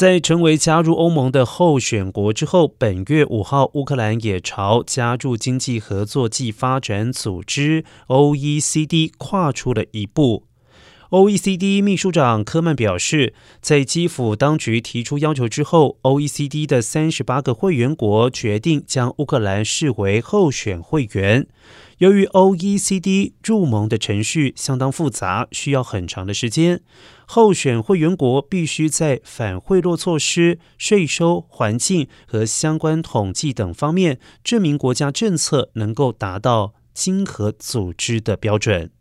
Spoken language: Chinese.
在成为加入欧盟的候选国之后，本月五号，乌克兰也朝加入经济合作暨发展组织 （OECD） 跨出了一步。OECD 秘书长科曼表示，在基辅当局提出要求之后，OECD 的三十八个会员国决定将乌克兰视为候选会员。由于 OECD 入盟的程序相当复杂，需要很长的时间，候选会员国必须在反贿赂措施、税收、环境和相关统计等方面证明国家政策能够达到经合组织的标准。